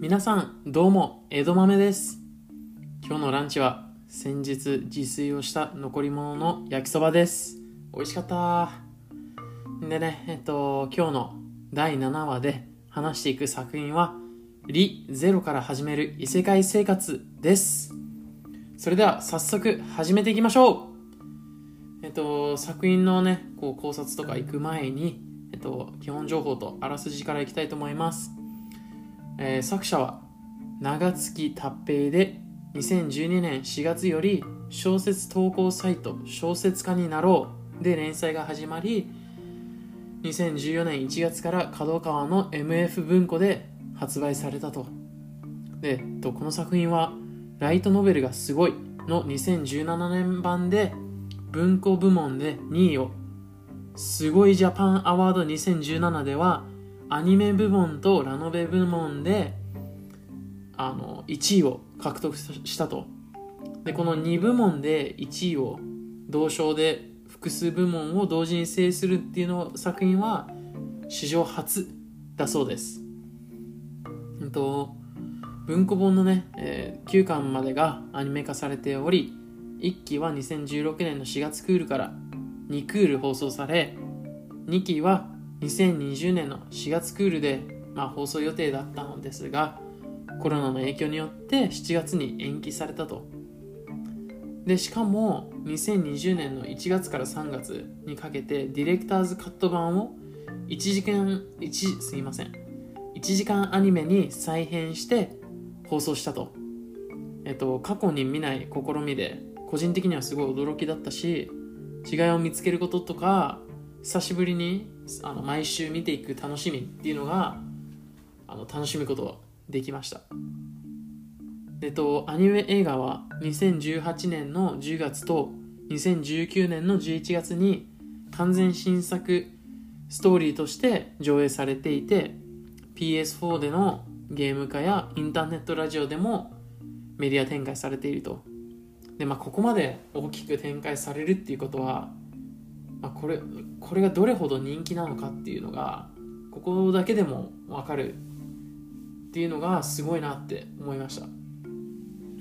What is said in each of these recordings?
皆さんどうも江戸豆です。今日のランチは先日自炊をした残り物の焼きそばです。美味しかった。でねえっと今日の第7話で話していく作品は「リ・ゼロから始める異世界生活」です。それでは早速始めていきましょう。えっと作品のねこう考察とか行く前にえっと基本情報とあらすじからいきたいと思います。えー、作者は長月達平で2012年4月より小説投稿サイト小説家になろうで連載が始まり2014年1月から角川の MF 文庫で発売されたと。でとこの作品はライトノベルがすごいの2017年版で文庫部門で2位をすごいジャパンアワード2017ではアニメ部門とラノベ部門であの1位を獲得したと。でこの2部門で1位を同賞で複数部門を同時に制するっていうの作品は史上初だそうです、えっと、文庫本のね、えー、9巻までがアニメ化されており1期は2016年の4月クールから2クール放送され2期は2020年の4月クールで、まあ、放送予定だったのですがコロナの影響によって7月に延期されたと。でしかも2020年の1月から3月にかけてディレクターズカット版を1時間1すいません。1時間アニメに再編して放送したと。えっと過去に見ない試みで個人的にはすごい驚きだったし違いを見つけることとか久しぶりにあの毎週見ていく楽しみっていうのがあの楽しむことができました。えっとアニメ映画は2018年の10月と2019年の11月に完全新作ストーリーとして上映されていて PS4 でのゲーム化やインターネットラジオでもメディア展開されていると。でまあここまで大きく展開されるっていうことはあ、これこれがどれほど人気なのかっていうのがここだけでも分かるっていうのがすごいなって思いました。う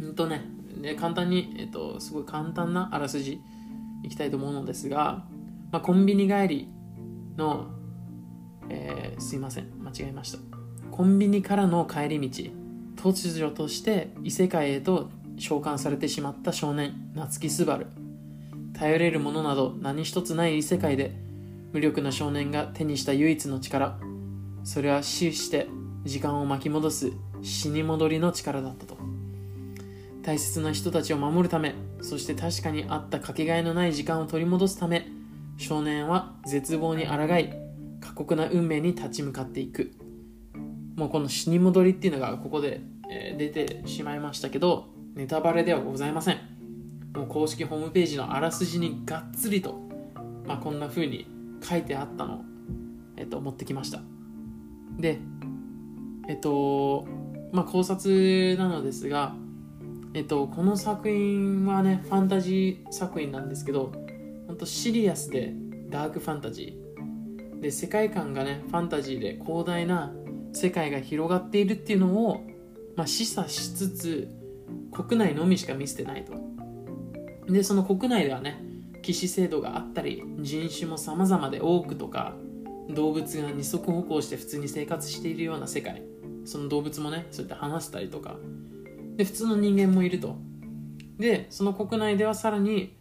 んとねね簡単に、えっと、すごい簡単なあらすじいきたいと思うのですが、まあ、コンビニ帰りの、えー、すいません。間違えました。コンビニからの帰り道突如として異世界へと召喚されてしまった少年夏木すばる頼れるものなど何一つない異世界で無力な少年が手にした唯一の力。それは死して時間を巻き戻す死に戻りの力だったと。大切な人たちを守るためそして確かにあったかけがえのない時間を取り戻すため少年は絶望に抗い過酷な運命に立ち向かっていく。もうこの死に戻りっていうのがここで、え出てしまいましたけどネタバレではございません。もう公式ホームページのあらすじにがっつりと、まあ、こんな風に書いてあったのを、えっと、持ってきました。でえっとまあ考察なのですがえっとこの作品はねファンタジー作品なんですけど本当シリアスでダークファンタジー。で世界観がねファンタジーで広大な世界が広がっているっていうのを、まあ、示唆しつつ国内のみしか見せてないと。でその国内ではね騎士制度があったり人種も様々で多くとか動物が二足歩行して普通に生活しているような世界その動物もねそうやって話したりとかで普通の人間もいると。でその国内ではさらに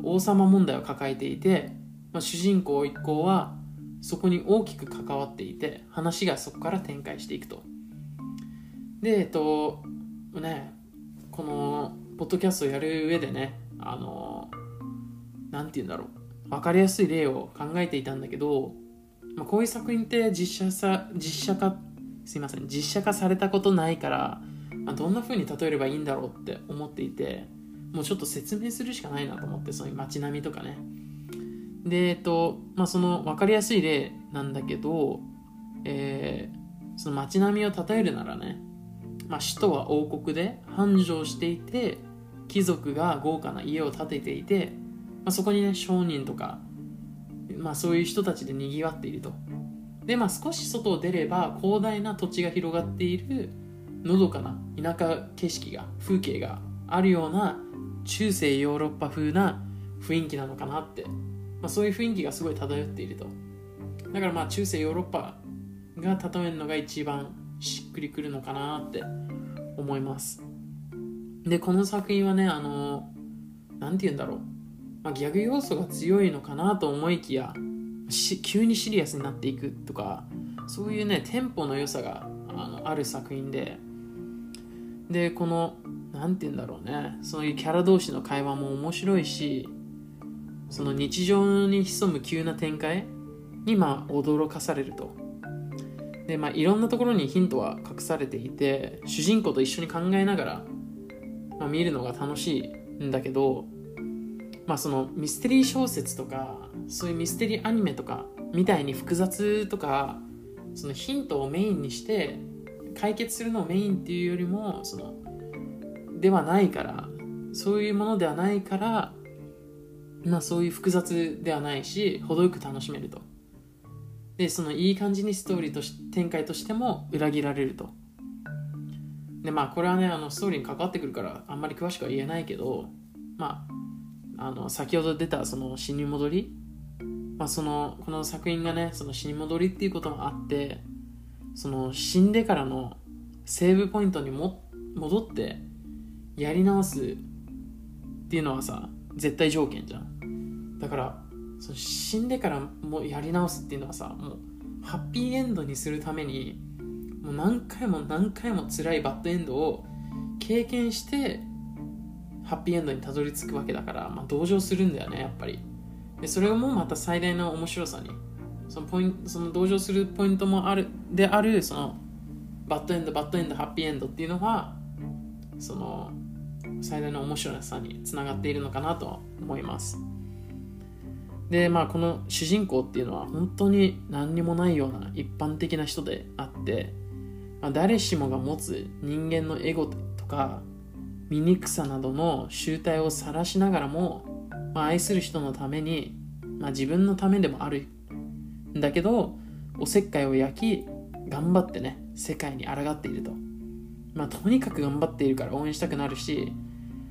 王様問題を抱えていて、まあ、主人公一行はそこに大きく関わっていて話がそこから展開していくと。でえっとねこのポッドキャストをやる上でねあの何て言うんだろう。分かりやすい例を考えていたんだけど、まあ、こういう作品って実写さ実写化すいません実写化されたことないから、まあ、どんな風に例えればいいんだろうって思っていてもうちょっと説明するしかないなと思ってそういう街並みとかね。でえっとまあその分かりやすい例なんだけどえー、その街並みを例えるならね、まあ、首都は王国で繁盛していて貴族が豪華な家を建てていて、まあ、そこにね商人とか、まあ、そういう人たちでにぎわっていると。でまあ少し外を出れば広大な土地が広がっているのどかな田舎景色が風景があるような中世ヨーロッパ風な雰囲気なのかなって、まあ、そういう雰囲気がすごい漂っていると。だからまあ中世ヨーロッパが例えるのが一番しっくりくるのかなって思います。でこの作品はねあの何て言うんだろう、まあ、ギャグ要素が強いのかなと思いきや急にシリアスになっていくとかそういうねテンポの良さがあのある作品で。でこの何て言うんだろうね。そういうキャラ同士の会話も面白いしその日常に潜む急な展開にまあ驚かされると。でまあいろんなところにヒントは隠されていて主人公と一緒に考えながら、まあ、見るのが楽しいんだけどまあそのミステリー小説とかそういうミステリーアニメとかみたいに複雑とかそのヒントをメインにして解決するのをメインっていうよりもそのではないからそういうものではないからまあそういう複雑ではないし程よく楽しめると。でそのいい感じにストーリーとし展開としても裏切られると。でまあこれはねあのストーリーに関わってくるからあんまり詳しくは言えないけどまああの先ほど出たその死に戻りまあ、そのこの作品がねその死に戻りっていうこともあってその死んでからのセーブポイントにも戻ってやり直すっていうのはさ絶対条件じゃん。だからその死んでからもやり直すっていうのはさもうハッピーエンドにするためにもう何回も何回も辛いバッドエンドを経験してハッピーエンドにたどり着くわけだから、まあ、同情するんだよねやっぱり。でそれもまた最大の面白さに。そのポイントその同情するポイントもあるであるそのバッドエンドバッドエンドハッピーエンドっていうのはその最大の面白さにつながっているのかなと思います。でまあこの主人公っていうのは本当に何にもないような一般的な人であって、まあ、誰しもが持つ人間のエゴとか醜さなどの集体を晒しながらもまあ、愛する人のために、まあ、自分のためでもある。んだけどおせっかいを焼き頑張ってね世界に抗っていると、まあ、とにかく頑張っているから応援したくなるし、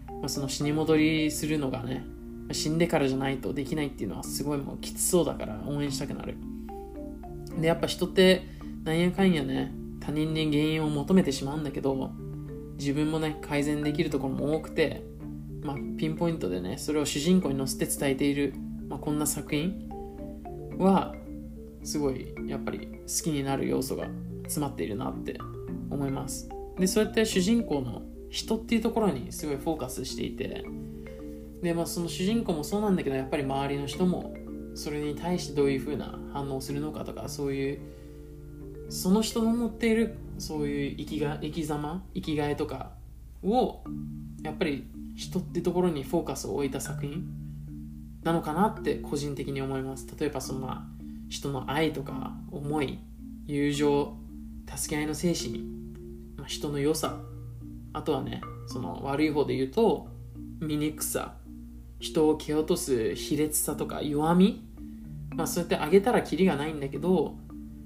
まあ、その死に戻りするのがね死んでからじゃないとできないっていうのはすごいもうきつそうだから応援したくなる。でやっぱ人ってなんやかんやね他人に原因を求めてしまうんだけど自分もね改善できるところも多くてまあ、ピンポイントでねそれを主人公に乗せて伝えている、まあ、こんな作品はすごいやっぱり好きになる要素が詰まっているなって思います。でそうやって主人公の人っていうところにすごいフォーカスしていてで、まあ、その主人公もそうなんだけどやっぱり周りの人もそれに対してどういう風な反応をするのかとかそういうその人の持っているそういう生きが生き様生きがいとかをやっぱり人ってところにフォーカスを置いた作品なのかなって個人的に思います。例えばそのまあ人の愛とか思い友情助け合いの精神、まあ、人の良さあとはねその悪い方で言うと醜さ人を蹴落とす卑劣さとか弱みまあそうやってあげたらキリがないんだけど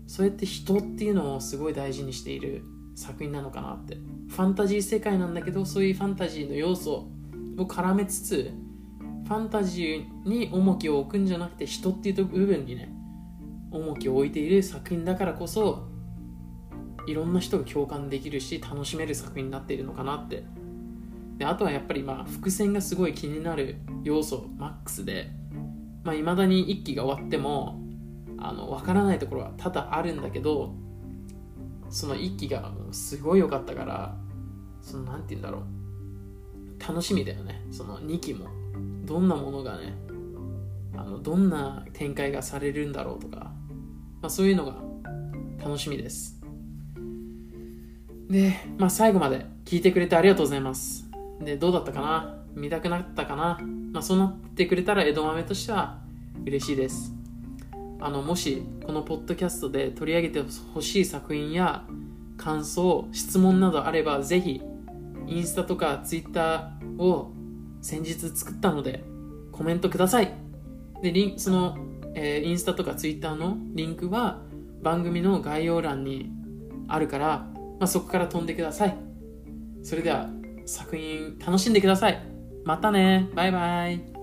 そうやって人っていうのをすごい大事にしている作品なのかなって。ファンタジー世界なんだけどそういうファンタジーの要素を絡めつつファンタジーに重きを置くんじゃなくて人っていう部分にね重きを置いている作品だからこそいろんな人が共感できるし楽しめる作品になっているのかなって。であとはやっぱりまあ伏線がすごい気になる要素マックスでまあ、未だに1期が終わってもあの分からないところは多々あるんだけどその1期がすごい良かったからその何て言うんだろう。楽しみだよね。その2期も。どんなものがねあのどんな展開がされるんだろうとか、まあ、そういうのが楽しみです。で、まあ、最後まで聞いてくれてありがとうございます。でどうだったかな？見たくなったかな、まあ、そうなってくれたら江戸豆としては嬉しいです。あのもしこのポッドキャストで取り上げてほしい作品や感想質問などあればぜひインスタとかツイッターを先日作ったのでコメントくださいでリンその、えー、インスタとかツイッターのリンクは番組の概要欄にあるからまあ、そこから飛んでください。それでは作品楽しんでください。またね。バイバイ。